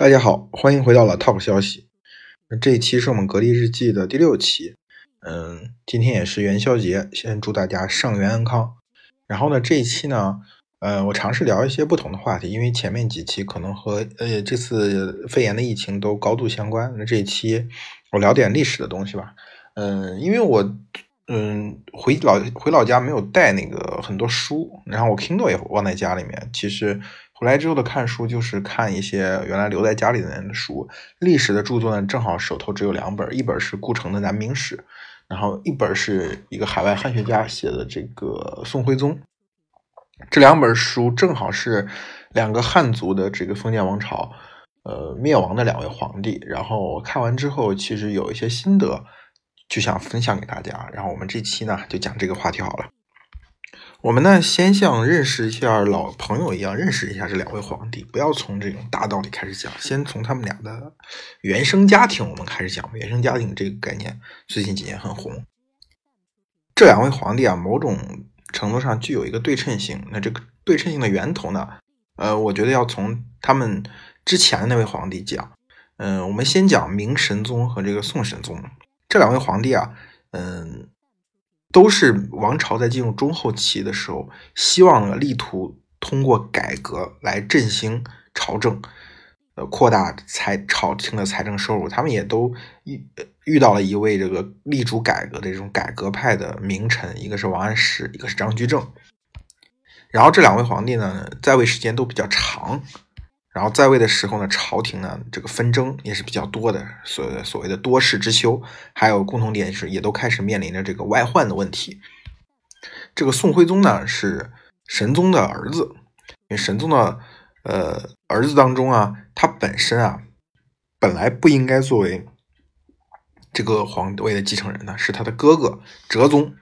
大家好，欢迎回到了 Top 消息。这一期是我们格力日记的第六期。嗯，今天也是元宵节，先祝大家上元安康。然后呢，这一期呢，呃，我尝试聊一些不同的话题，因为前面几期可能和呃这次肺炎的疫情都高度相关。那这一期我聊点历史的东西吧。嗯，因为我嗯回老回老家没有带那个很多书，然后我 Kindle 也忘在家里面。其实。回来之后的看书就是看一些原来留在家里的人的书，历史的著作呢，正好手头只有两本，一本是顾城的《南明史》，然后一本是一个海外汉学家写的这个宋徽宗。这两本书正好是两个汉族的这个封建王朝，呃，灭亡的两位皇帝。然后看完之后，其实有一些心得，就想分享给大家。然后我们这期呢，就讲这个话题好了。我们呢，先像认识一下老朋友一样认识一下这两位皇帝，不要从这种大道理开始讲，先从他们俩的原生家庭我们开始讲。原生家庭这个概念最近几年很红。这两位皇帝啊，某种程度上具有一个对称性。那这个对称性的源头呢，呃，我觉得要从他们之前的那位皇帝讲。嗯，我们先讲明神宗和这个宋神宗这两位皇帝啊，嗯。都是王朝在进入中后期的时候，希望呢力图通过改革来振兴朝政，呃，扩大财朝廷的财政收入。他们也都遇遇到了一位这个力主改革的这种改革派的名臣，一个是王安石，一个是张居正。然后这两位皇帝呢，在位时间都比较长。然后在位的时候呢，朝廷呢这个纷争也是比较多的，所所谓的多事之秋，还有共同点是也都开始面临着这个外患的问题。这个宋徽宗呢是神宗的儿子，因为神宗的呃儿子当中啊，他本身啊本来不应该作为这个皇位的继承人呢，是他的哥哥哲宗。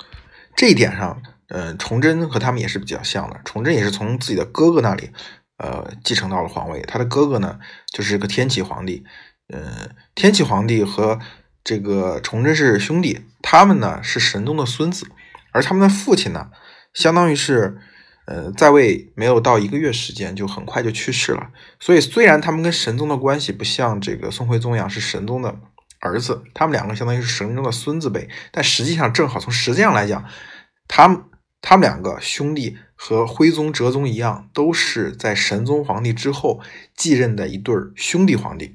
这一点上，呃，崇祯和他们也是比较像的，崇祯也是从自己的哥哥那里。呃，继承到了皇位，他的哥哥呢，就是个天启皇帝。嗯，天启皇帝和这个崇祯是兄弟，他们呢是神宗的孙子，而他们的父亲呢，相当于是，呃，在位没有到一个月时间，就很快就去世了。所以，虽然他们跟神宗的关系不像这个宋徽宗一样是神宗的儿子，他们两个相当于是神宗的孙子辈，但实际上正好从实际上来讲，他们。他们两个兄弟和徽宗、哲宗一样，都是在神宗皇帝之后继任的一对兄弟皇帝。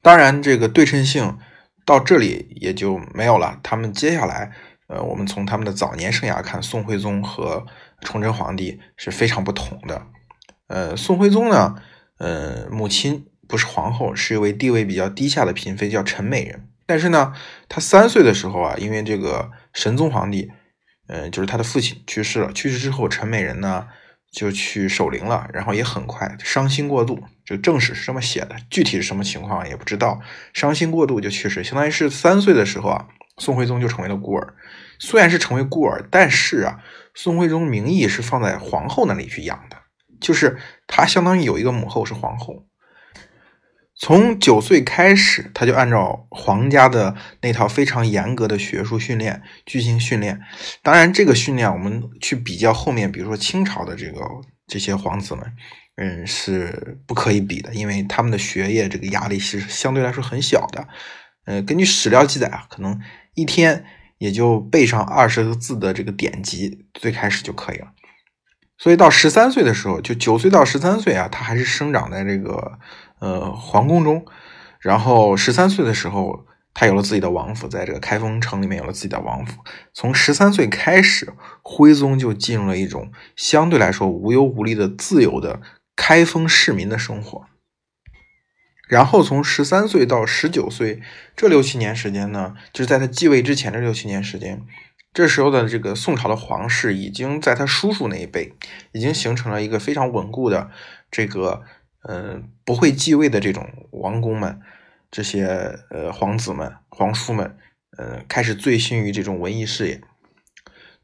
当然，这个对称性到这里也就没有了。他们接下来，呃，我们从他们的早年生涯看，宋徽宗和崇祯皇帝是非常不同的。呃，宋徽宗呢，呃，母亲不是皇后，是一位地位比较低下的嫔妃，叫陈美人。但是呢，他三岁的时候啊，因为这个神宗皇帝。嗯，就是他的父亲去世了。去世之后，陈美人呢就去守灵了，然后也很快伤心过度。这个正史是这么写的，具体是什么情况也不知道。伤心过度就去世，相当于是三岁的时候啊，宋徽宗就成为了孤儿。虽然是成为孤儿，但是啊，宋徽宗名义是放在皇后那里去养的，就是他相当于有一个母后是皇后。从九岁开始，他就按照皇家的那套非常严格的学术训练进行训练。当然，这个训练我们去比较后面，比如说清朝的这个这些皇子们，嗯，是不可以比的，因为他们的学业这个压力是相对来说很小的。呃，根据史料记载啊，可能一天也就背上二十个字的这个典籍，最开始就可以了。所以到十三岁的时候，就九岁到十三岁啊，他还是生长在这个。呃，皇宫中，然后十三岁的时候，他有了自己的王府，在这个开封城里面有了自己的王府。从十三岁开始，徽宗就进入了一种相对来说无忧无虑的自由的开封市民的生活。然后从十三岁到十九岁这六七年时间呢，就是在他继位之前的六七年时间，这时候的这个宋朝的皇室已经在他叔叔那一辈已经形成了一个非常稳固的这个。嗯，不会继位的这种王公们，这些呃皇子们、皇叔们，呃，开始醉心于这种文艺事业，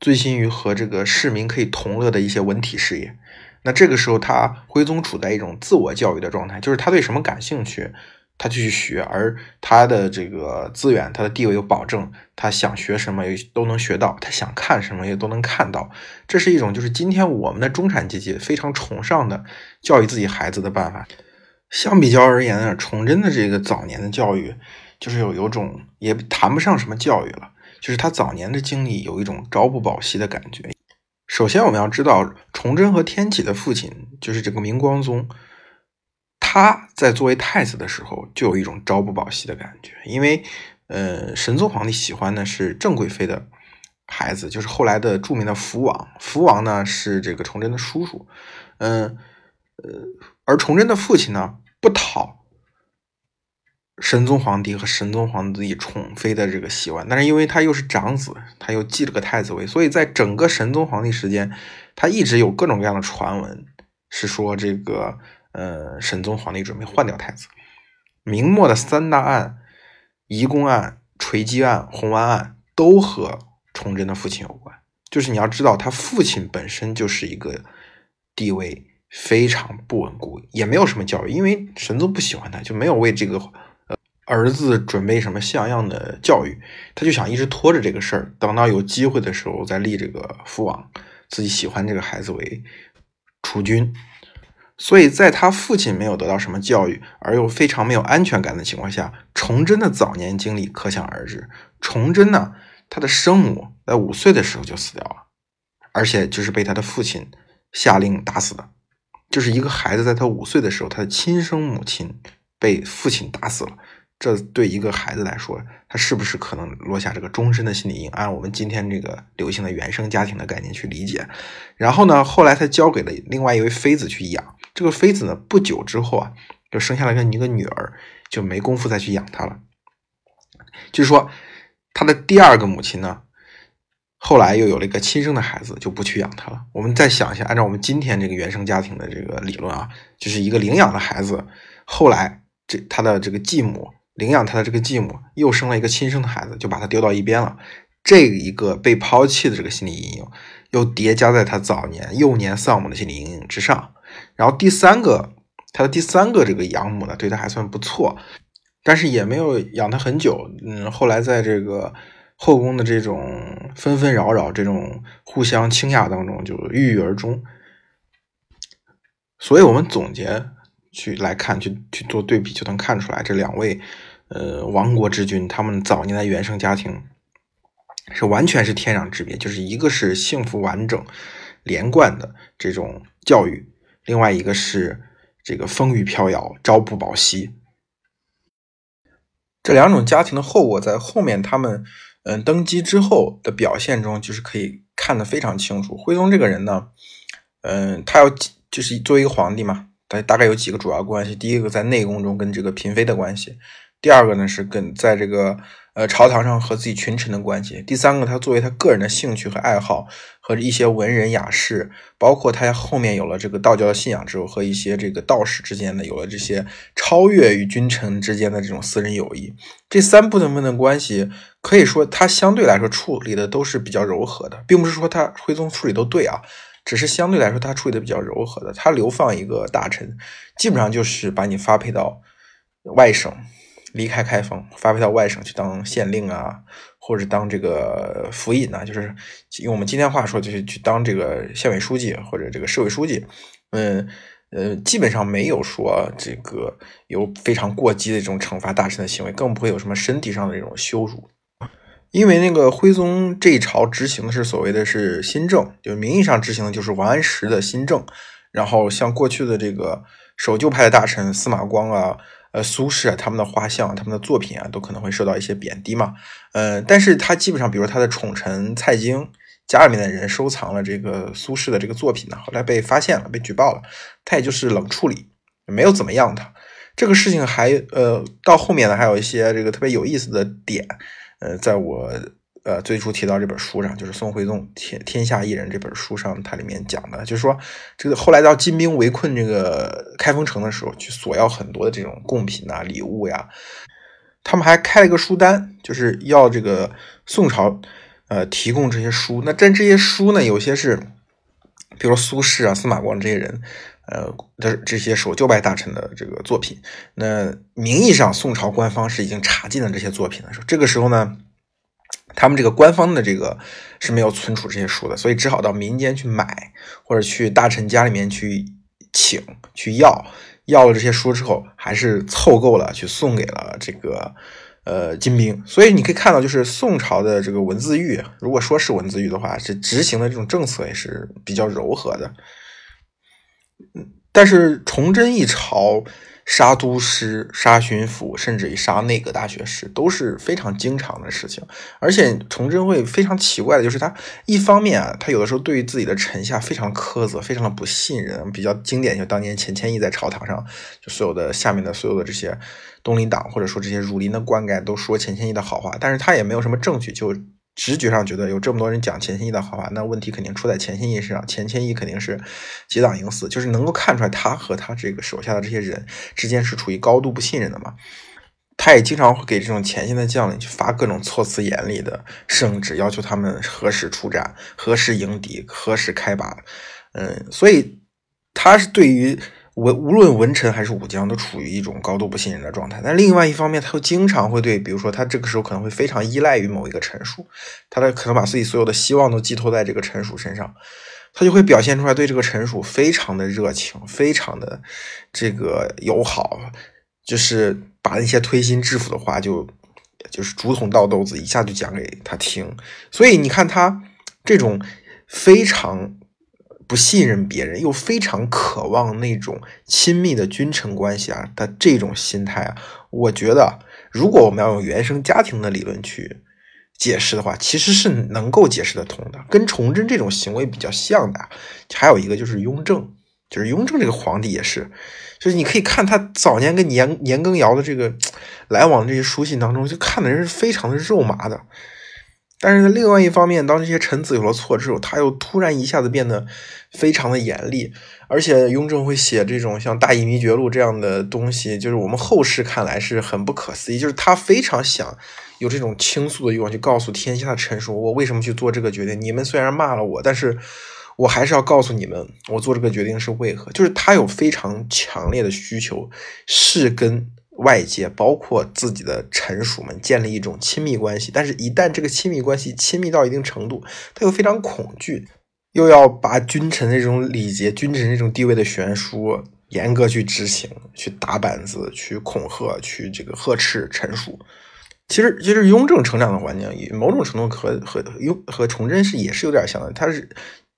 醉心于和这个市民可以同乐的一些文体事业。那这个时候，他徽宗处在一种自我教育的状态，就是他对什么感兴趣。他就去学，而他的这个资源，他的地位有保证，他想学什么也都能学到，他想看什么也都能看到。这是一种就是今天我们的中产阶级非常崇尚的教育自己孩子的办法。相比较而言呢，崇祯的这个早年的教育，就是有有种也谈不上什么教育了，就是他早年的经历有一种朝不保夕的感觉。首先，我们要知道，崇祯和天启的父亲就是这个明光宗，他在作为太子的时候就有一种朝不保夕的感觉，因为，呃，神宗皇帝喜欢的是郑贵妃的孩子，就是后来的著名的福王。福王呢是这个崇祯的叔叔，嗯，呃，而崇祯的父亲呢不讨。神宗皇帝和神宗皇帝宠妃的这个习惯，但是因为他又是长子，他又继了个太子位，所以在整个神宗皇帝时间，他一直有各种各样的传闻，是说这个呃神宗皇帝准备换掉太子。明末的三大案，移宫案、锤击案、红丸案，都和崇祯的父亲有关。就是你要知道，他父亲本身就是一个地位非常不稳固，也没有什么教育，因为神宗不喜欢他，就没有为这个。儿子准备什么像样的教育，他就想一直拖着这个事儿，等到有机会的时候再立这个父王，自己喜欢这个孩子为储君。所以在他父亲没有得到什么教育，而又非常没有安全感的情况下，崇祯的早年经历可想而知。崇祯呢，他的生母在五岁的时候就死掉了，而且就是被他的父亲下令打死的。就是一个孩子在他五岁的时候，他的亲生母亲被父亲打死了。这对一个孩子来说，他是不是可能落下这个终身的心理阴影？按我们今天这个流行的原生家庭的概念去理解。然后呢，后来他交给了另外一位妃子去养。这个妃子呢，不久之后啊，就生下了一个女儿，就没工夫再去养她了。就是说，他的第二个母亲呢，后来又有了一个亲生的孩子，就不去养他了。我们再想一下，按照我们今天这个原生家庭的这个理论啊，就是一个领养的孩子，后来这他的这个继母。领养他的这个继母又生了一个亲生的孩子，就把他丢到一边了。这一个被抛弃的这个心理阴影，又叠加在他早年幼年丧母的心理阴影之上。然后第三个，他的第三个这个养母呢，对他还算不错，但是也没有养他很久。嗯，后来在这个后宫的这种纷纷扰扰、这种互相倾轧当中，就郁郁而终。所以我们总结。去来看，去去做对比，就能看出来这两位，呃，亡国之君，他们早年的原生家庭是完全是天壤之别。就是一个是幸福完整、连贯的这种教育，另外一个是这个风雨飘摇、朝不保夕。这两种家庭的后果，在后面他们嗯登基之后的表现中，就是可以看得非常清楚。徽宗这个人呢，嗯，他要就是作为一个皇帝嘛。大大概有几个主要关系，第一个在内宫中跟这个嫔妃的关系，第二个呢是跟在这个呃朝堂上和自己群臣的关系，第三个他作为他个人的兴趣和爱好和一些文人雅士，包括他后面有了这个道教的信仰之后，和一些这个道士之间的有了这些超越于君臣之间的这种私人友谊，这三部分的关系可以说他相对来说处理的都是比较柔和的，并不是说他徽宗处理都对啊。只是相对来说，他处理的比较柔和的。他流放一个大臣，基本上就是把你发配到外省，离开开封，发配到外省去当县令啊，或者当这个府尹啊，就是用我们今天话说，就是去当这个县委书记或者这个市委书记。嗯呃，基本上没有说这个有非常过激的这种惩罚大臣的行为，更不会有什么身体上的这种羞辱。因为那个徽宗这一朝执行的是所谓的是新政，就名义上执行的就是王安石的新政。然后像过去的这个守旧派的大臣司马光啊、呃苏轼啊，他们的画像、他们的作品啊，都可能会受到一些贬低嘛。呃，但是他基本上，比如他的宠臣蔡京家里面的人收藏了这个苏轼的这个作品呢，后来被发现了，被举报了，他也就是冷处理，没有怎么样他。这个事情还呃到后面呢，还有一些这个特别有意思的点。呃，在我呃最初提到这本书上，就是宋徽宗天天下一人这本书上，它里面讲的，就是说这个后来到金兵围困这个开封城的时候，去索要很多的这种贡品啊、礼物呀，他们还开了一个书单，就是要这个宋朝呃提供这些书。那但这些书呢，有些是，比如说苏轼啊、司马光这些人。呃的这些守旧派大臣的这个作品，那名义上宋朝官方是已经查禁了这些作品的时候，这个时候呢，他们这个官方的这个是没有存储这些书的，所以只好到民间去买，或者去大臣家里面去请去要，要了这些书之后，还是凑够了去送给了这个呃金兵。所以你可以看到，就是宋朝的这个文字狱，如果说是文字狱的话，是执行的这种政策也是比较柔和的。但是崇祯一朝。杀都师、杀巡抚，甚至于杀内阁大学士，都是非常经常的事情。而且崇祯会非常奇怪的，就是他一方面啊，他有的时候对于自己的臣下非常苛责，非常的不信任。比较经典，就当年钱谦益在朝堂上，就所有的下面的所有的这些东林党，或者说这些儒林的官盖，都说钱谦益的好话，但是他也没有什么证据，就。直觉上觉得有这么多人讲钱谦益的好话，那问题肯定出在钱谦益身上。钱谦益肯定是结党营私，就是能够看出来他和他这个手下的这些人之间是处于高度不信任的嘛。他也经常会给这种前线的将领去发各种措辞严厉的圣旨，要求他们何时出战、何时迎敌、何时开拔。嗯，所以他是对于。文无论文臣还是武将都处于一种高度不信任的状态，但另外一方面，他又经常会对，比如说他这个时候可能会非常依赖于某一个臣属，他的可能把自己所有的希望都寄托在这个臣属身上，他就会表现出来对这个臣属非常的热情，非常的这个友好，就是把那些推心置腹的话就就是竹筒倒豆子一下就讲给他听，所以你看他这种非常。不信任别人，又非常渴望那种亲密的君臣关系啊的这种心态啊，我觉得，如果我们要用原生家庭的理论去解释的话，其实是能够解释得通的，跟崇祯这种行为比较像的。还有一个就是雍正，就是雍正这个皇帝也是，就是你可以看他早年跟年年羹尧的这个来往这些书信当中，就看的人是非常的肉麻的。但是另外一方面，当这些臣子有了错之后，他又突然一下子变得非常的严厉，而且雍正会写这种像《大义弥绝录》这样的东西，就是我们后世看来是很不可思议，就是他非常想有这种倾诉的欲望，去告诉天下的臣属，我为什么去做这个决定。你们虽然骂了我，但是我还是要告诉你们，我做这个决定是为何。就是他有非常强烈的需求，是跟。外界包括自己的臣属们建立一种亲密关系，但是，一旦这个亲密关系亲密到一定程度，他又非常恐惧，又要把君臣这种礼节、君臣这种地位的悬殊严格去执行，去打板子、去恐吓、去这个呵斥臣属。其实，其实雍正成长的环境，某种程度和和雍和崇祯是也是有点像的，他是。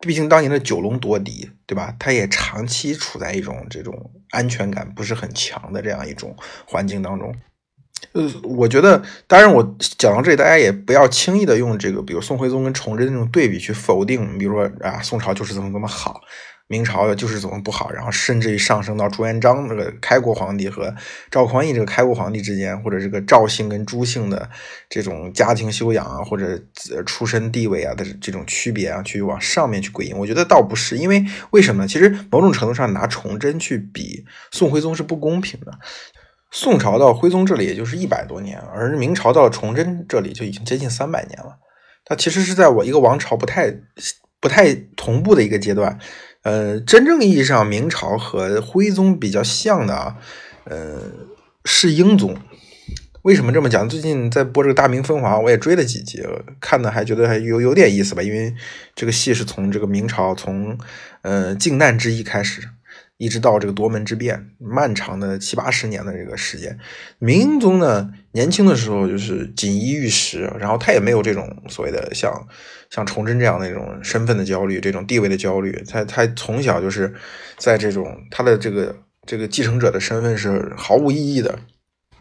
毕竟当年的九龙夺嫡，对吧？他也长期处在一种这种安全感不是很强的这样一种环境当中。呃，我觉得，当然我讲到这里，大家也不要轻易的用这个，比如宋徽宗跟崇祯那种对比去否定，比如说啊，宋朝就是怎么怎么好。明朝的就是怎么不好，然后甚至于上升到朱元璋那个开国皇帝和赵匡胤这个开国皇帝之间，或者这个赵姓跟朱姓的这种家庭修养啊，或者出身地位啊的这种区别啊，去往上面去归因，我觉得倒不是，因为为什么呢？其实某种程度上拿崇祯去比宋徽宗是不公平的。宋朝到徽宗这里也就是一百多年，而明朝到崇祯这里就已经接近三百年了。它其实是在我一个王朝不太不太同步的一个阶段。呃，真正意义上，明朝和徽宗比较像的啊，呃，是英宗。为什么这么讲？最近在播这个《大明风华》，我也追了几集，看的还觉得还有有点意思吧。因为这个戏是从这个明朝从呃靖难之役开始。一直到这个夺门之变，漫长的七八十年的这个时间，明英宗呢，年轻的时候就是锦衣玉食，然后他也没有这种所谓的像像崇祯这样的一种身份的焦虑，这种地位的焦虑，他他从小就是在这种他的这个这个继承者的身份是毫无意义的，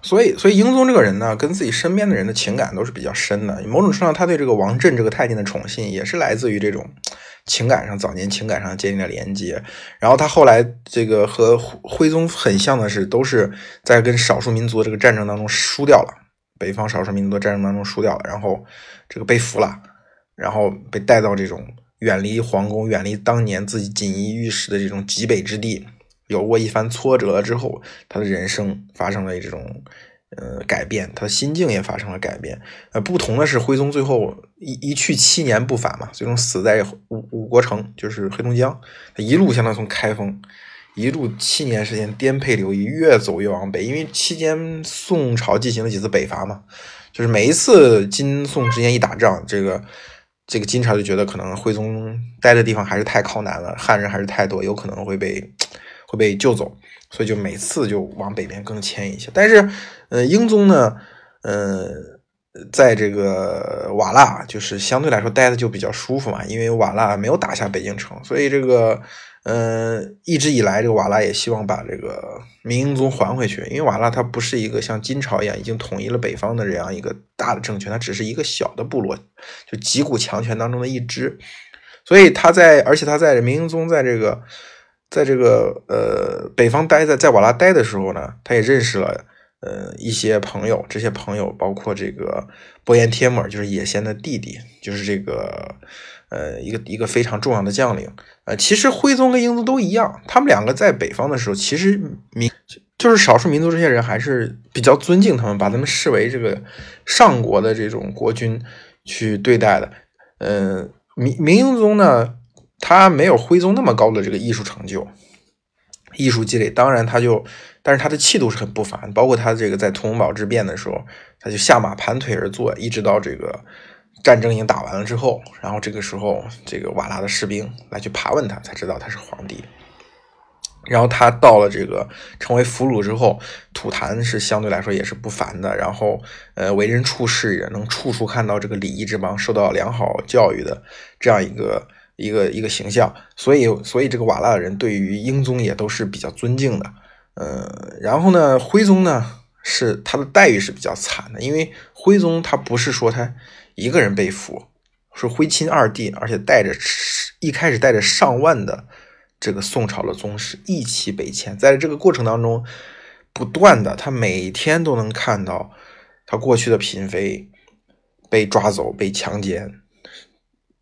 所以所以英宗这个人呢，跟自己身边的人的情感都是比较深的，某种程度上，他对这个王振这个太监的宠信也是来自于这种。情感上，早年情感上建立了连接，然后他后来这个和徽宗很像的是，都是在跟少数民族这个战争当中输掉了，北方少数民族的战争当中输掉了，然后这个被俘了，然后被带到这种远离皇宫、远离当年自己锦衣玉食的这种极北之地，有过一番挫折之后，他的人生发生了这种。呃，改变他的心境也发生了改变。呃，不同的是，徽宗最后一一去七年不返嘛，最终死在五五国城，就是黑龙江。他一路相当于从开封，一路七年时间颠沛流离，越走越往北。因为期间宋朝进行了几次北伐嘛，就是每一次金宋之间一打仗，这个这个金朝就觉得可能徽宗待的地方还是太靠南了，汉人还是太多，有可能会被会被救走。所以就每次就往北边更迁一些。但是，呃，英宗呢，呃，在这个瓦剌，就是相对来说待的就比较舒服嘛，因为瓦剌没有打下北京城，所以这个。嗯，一直以来，这个瓦剌也希望把这个明英宗还回去，因为瓦剌它不是一个像金朝一样已经统一了北方的这样一个大的政权，它只是一个小的部落，就几股强权当中的一支。所以他在，而且他在明英宗在这个，在这个呃北方待在在瓦剌待的时候呢，他也认识了呃一些朋友，这些朋友包括这个伯颜帖木儿，就是也先的弟弟，就是这个。呃，一个一个非常重要的将领，呃，其实徽宗跟英宗都一样，他们两个在北方的时候，其实民就是少数民族这些人还是比较尊敬他们，把他们视为这个上国的这种国君去对待的。呃，明明英宗呢，他没有徽宗那么高的这个艺术成就、艺术积累，当然他就，但是他的气度是很不凡，包括他这个在图洪堡之变的时候，他就下马盘腿而坐，一直到这个。战争已经打完了之后，然后这个时候，这个瓦剌的士兵来去爬问他，才知道他是皇帝。然后他到了这个成为俘虏之后，吐痰是相对来说也是不凡的。然后，呃，为人处事也能处处看到这个礼仪之邦，受到良好教育的这样一个一个一个形象。所以，所以这个瓦剌人对于英宗也都是比较尊敬的。呃，然后呢，徽宗呢是他的待遇是比较惨的，因为徽宗他不是说他。一个人被俘，是徽钦二帝，而且带着一开始带着上万的这个宋朝的宗室一起北迁，在这个过程当中，不断的，他每天都能看到他过去的嫔妃被抓走、被强奸、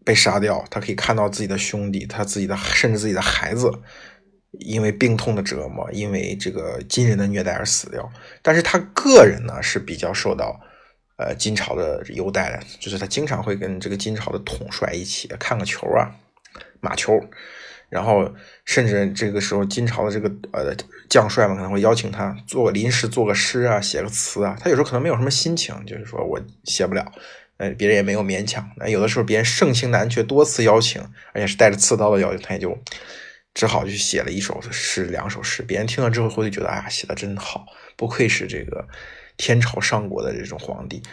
被杀掉，他可以看到自己的兄弟、他自己的甚至自己的孩子因为病痛的折磨、因为这个金人的虐待而死掉，但是他个人呢是比较受到。呃，金朝的优待的，就是他经常会跟这个金朝的统帅一起看个球啊，马球，然后甚至这个时候金朝的这个呃将帅们可能会邀请他做临时做个诗啊，写个词啊。他有时候可能没有什么心情，就是说我写不了，呃，别人也没有勉强。那有的时候别人盛情难却，多次邀请，而且是带着刺刀的邀请，他也就只好去写了一首诗，两首诗。别人听了之后会觉得，哎呀，写的真好，不愧是这个。天朝上国的这种皇帝，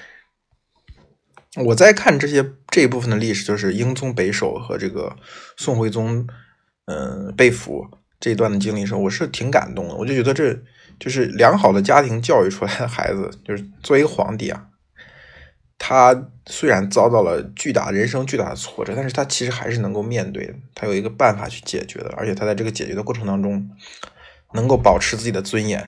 我在看这些这一部分的历史，就是英宗北狩和这个宋徽宗，嗯，被俘这一段的经历时候，我是挺感动的。我就觉得这就是良好的家庭教育出来的孩子，就是作为一个皇帝啊，他虽然遭到了巨大人生巨大的挫折，但是他其实还是能够面对的，他有一个办法去解决的，而且他在这个解决的过程当中，能够保持自己的尊严。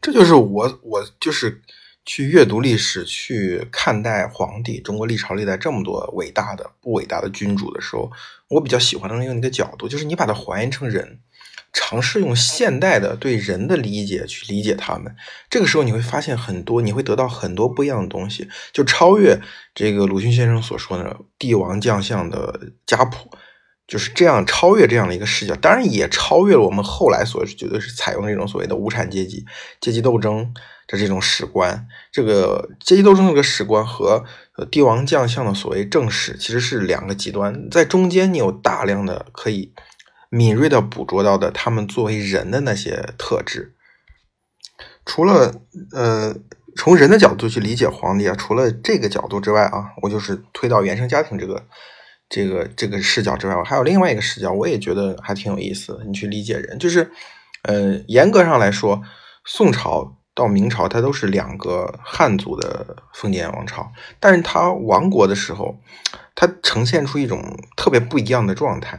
这就是我，我就是去阅读历史，去看待皇帝，中国历朝历代这么多伟大的、不伟大的君主的时候，我比较喜欢的用一个角度，就是你把它还原成人，尝试用现代的对人的理解去理解他们。这个时候你会发现很多，你会得到很多不一样的东西，就超越这个鲁迅先生所说的帝王将相的家谱。就是这样超越这样的一个视角，当然也超越了我们后来所觉得是采用这种所谓的无产阶级阶级斗争的这种史观。这个阶级斗争这个史观和帝王将相的所谓正史其实是两个极端，在中间你有大量的可以敏锐的捕捉到的他们作为人的那些特质。除了呃从人的角度去理解皇帝啊，除了这个角度之外啊，我就是推到原生家庭这个。这个这个视角之外，我还有另外一个视角，我也觉得还挺有意思的。你去理解人，就是，呃，严格上来说，宋朝到明朝，它都是两个汉族的封建王朝，但是它亡国的时候，它呈现出一种特别不一样的状态。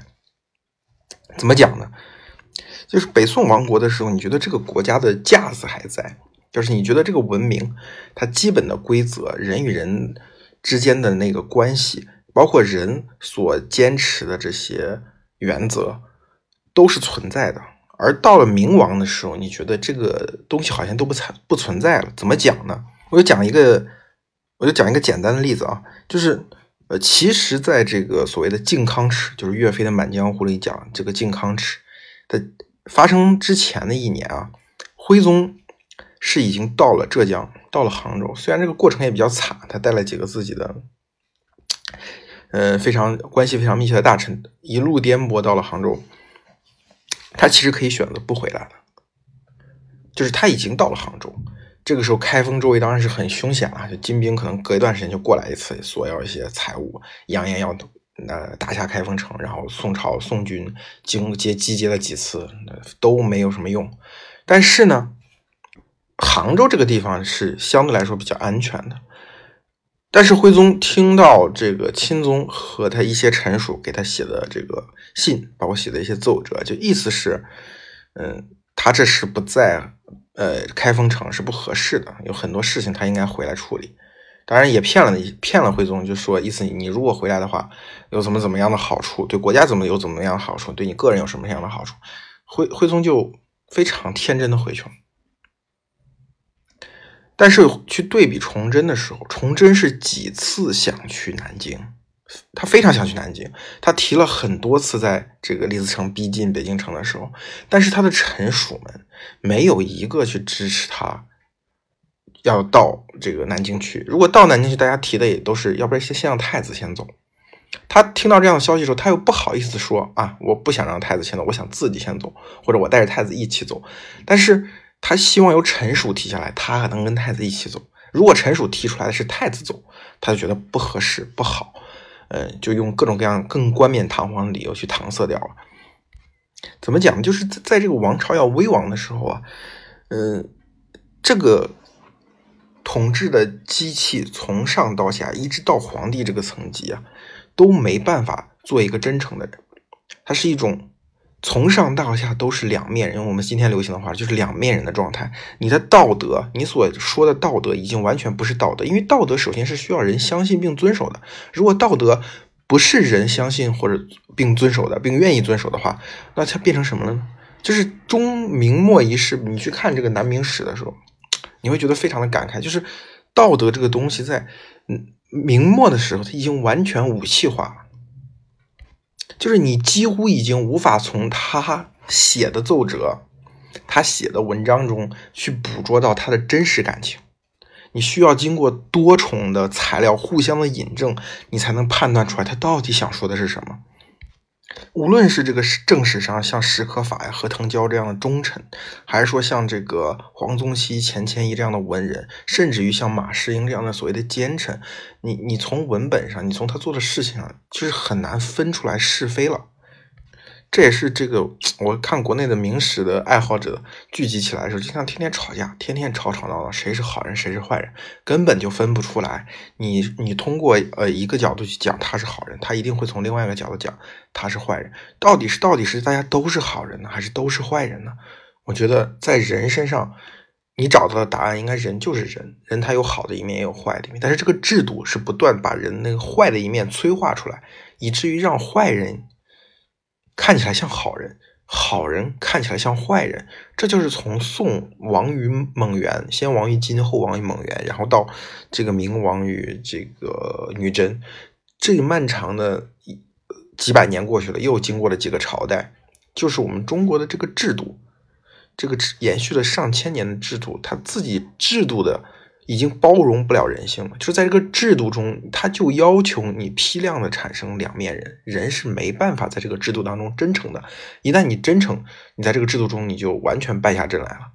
怎么讲呢？就是北宋亡国的时候，你觉得这个国家的架子还在，就是你觉得这个文明，它基本的规则，人与人之间的那个关系。包括人所坚持的这些原则都是存在的，而到了明亡的时候，你觉得这个东西好像都不存不存在了？怎么讲呢？我就讲一个，我就讲一个简单的例子啊，就是呃，其实在这个所谓的靖康耻，就是岳飞的《满江湖》里讲这个靖康耻的发生之前的一年啊，徽宗是已经到了浙江，到了杭州，虽然这个过程也比较惨，他带了几个自己的。呃，非常关系非常密切的大臣，一路颠簸到了杭州。他其实可以选择不回来的，就是他已经到了杭州。这个时候，开封周围当然是很凶险了，就金兵可能隔一段时间就过来一次，索要一些财物，扬言要呃打下开封城。然后宋朝宋军经接集结了几次，都没有什么用。但是呢，杭州这个地方是相对来说比较安全的。但是徽宗听到这个钦宗和他一些臣属给他写的这个信，包括写的一些奏折，就意思是，嗯，他这时不在。呃，开封城是不合适的，有很多事情他应该回来处理。当然也骗了你骗了徽宗，就说意思你如果回来的话，有怎么怎么样的好处，对国家怎么有怎么样的好处，对你个人有什么样的好处。徽徽宗就非常天真的回去了。但是去对比崇祯的时候，崇祯是几次想去南京。他非常想去南京，他提了很多次，在这个李自成逼近北京城的时候，但是他的臣属们没有一个去支持他要到这个南京去。如果到南京去，大家提的也都是，要不然先先让太子先走。他听到这样的消息的时候，他又不好意思说啊，我不想让太子先走，我想自己先走，或者我带着太子一起走。但是他希望由臣属提下来，他还能跟太子一起走。如果臣属提出来的是太子走，他就觉得不合适，不好。嗯，就用各种各样更冠冕堂皇的理由去搪塞掉了。怎么讲？就是在这个王朝要危亡的时候啊，嗯，这个统治的机器从上到下，一直到皇帝这个层级啊，都没办法做一个真诚的人。它是一种。从上到下都是两面人，用我们今天流行的话就是两面人的状态。你的道德，你所说的道德已经完全不是道德，因为道德首先是需要人相信并遵守的。如果道德不是人相信或者并遵守的，并愿意遵守的话，那它变成什么了呢？就是中明末一世，你去看这个南明史的时候，你会觉得非常的感慨，就是道德这个东西在嗯明末的时候，它已经完全武器化了。就是你几乎已经无法从他写的奏折、他写的文章中去捕捉到他的真实感情，你需要经过多重的材料互相的引证，你才能判断出来他到底想说的是什么。无论是这个正史上像史可法呀、何腾蛟这样的忠臣，还是说像这个黄宗羲、钱谦益这样的文人，甚至于像马士英这样的所谓的奸臣，你你从文本上，你从他做的事情上，就是很难分出来是非了。这也是这个我看国内的明史的爱好者聚集起来的时候，经常天天吵架，天天吵吵闹闹，谁是好人，谁是坏人，根本就分不出来。你你通过呃一个角度去讲他是好人，他一定会从另外一个角度讲他是坏人。到底是到底是大家都是好人呢，还是都是坏人呢？我觉得在人身上，你找到的答案应该人就是人，人他有好的一面，也有坏的一面。但是这个制度是不断把人那个坏的一面催化出来，以至于让坏人。看起来像好人，好人看起来像坏人，这就是从宋亡于蒙元，先亡于金，后亡于蒙元，然后到这个明亡于这个女真，这个漫长的几百年过去了，又经过了几个朝代，就是我们中国的这个制度，这个延续了上千年的制度，它自己制度的。已经包容不了人性了，就是在这个制度中，他就要求你批量的产生两面人，人是没办法在这个制度当中真诚的。一旦你真诚，你在这个制度中你就完全败下阵来了。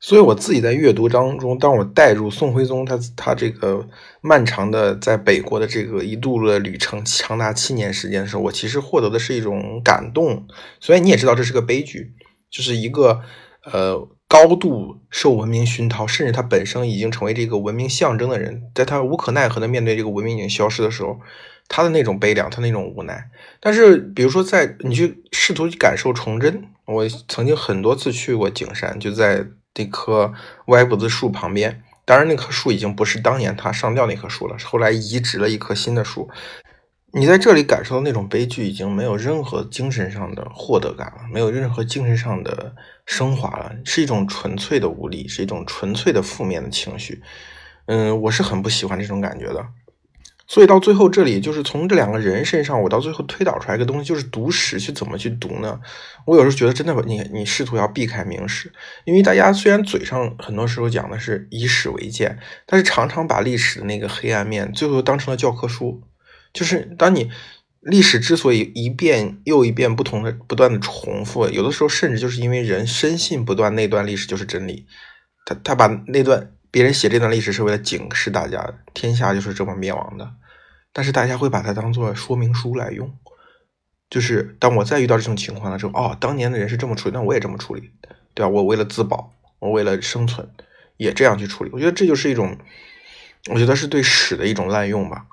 所以我自己在阅读当中，当我带入宋徽宗他他这个漫长的在北国的这个一度的旅程，长达七年时间的时候，我其实获得的是一种感动。所以你也知道这是个悲剧，就是一个呃。高度受文明熏陶，甚至他本身已经成为这个文明象征的人，在他无可奈何的面对这个文明已经消失的时候，他的那种悲凉，他那种无奈。但是，比如说，在你去试图去感受崇祯，我曾经很多次去过景山，就在那棵歪脖子树旁边。当然，那棵树已经不是当年他上吊那棵树了，后来移植了一棵新的树。你在这里感受到那种悲剧，已经没有任何精神上的获得感了，没有任何精神上的升华了，是一种纯粹的无力，是一种纯粹的负面的情绪。嗯，我是很不喜欢这种感觉的。所以到最后，这里就是从这两个人身上，我到最后推导出来一个东西，就是读史去怎么去读呢？我有时候觉得，真的，你你试图要避开明史，因为大家虽然嘴上很多时候讲的是以史为鉴，但是常常把历史的那个黑暗面，最后当成了教科书。就是当你历史之所以一遍又一遍不同的不断的重复，有的时候甚至就是因为人深信不断那段历史就是真理，他他把那段别人写这段历史是为了警示大家，天下就是这么灭亡的，但是大家会把它当做说明书来用，就是当我再遇到这种情况的时候，哦，当年的人是这么处理，那我也这么处理，对吧？我为了自保，我为了生存，也这样去处理，我觉得这就是一种，我觉得是对史的一种滥用吧。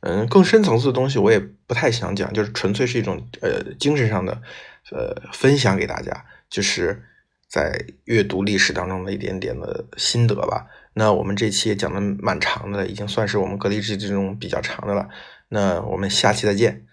嗯，更深层次的东西我也不太想讲，就是纯粹是一种呃精神上的呃分享给大家，就是在阅读历史当中的一点点的心得吧。那我们这期也讲的蛮长的，已经算是我们隔离日记中比较长的了。那我们下期再见。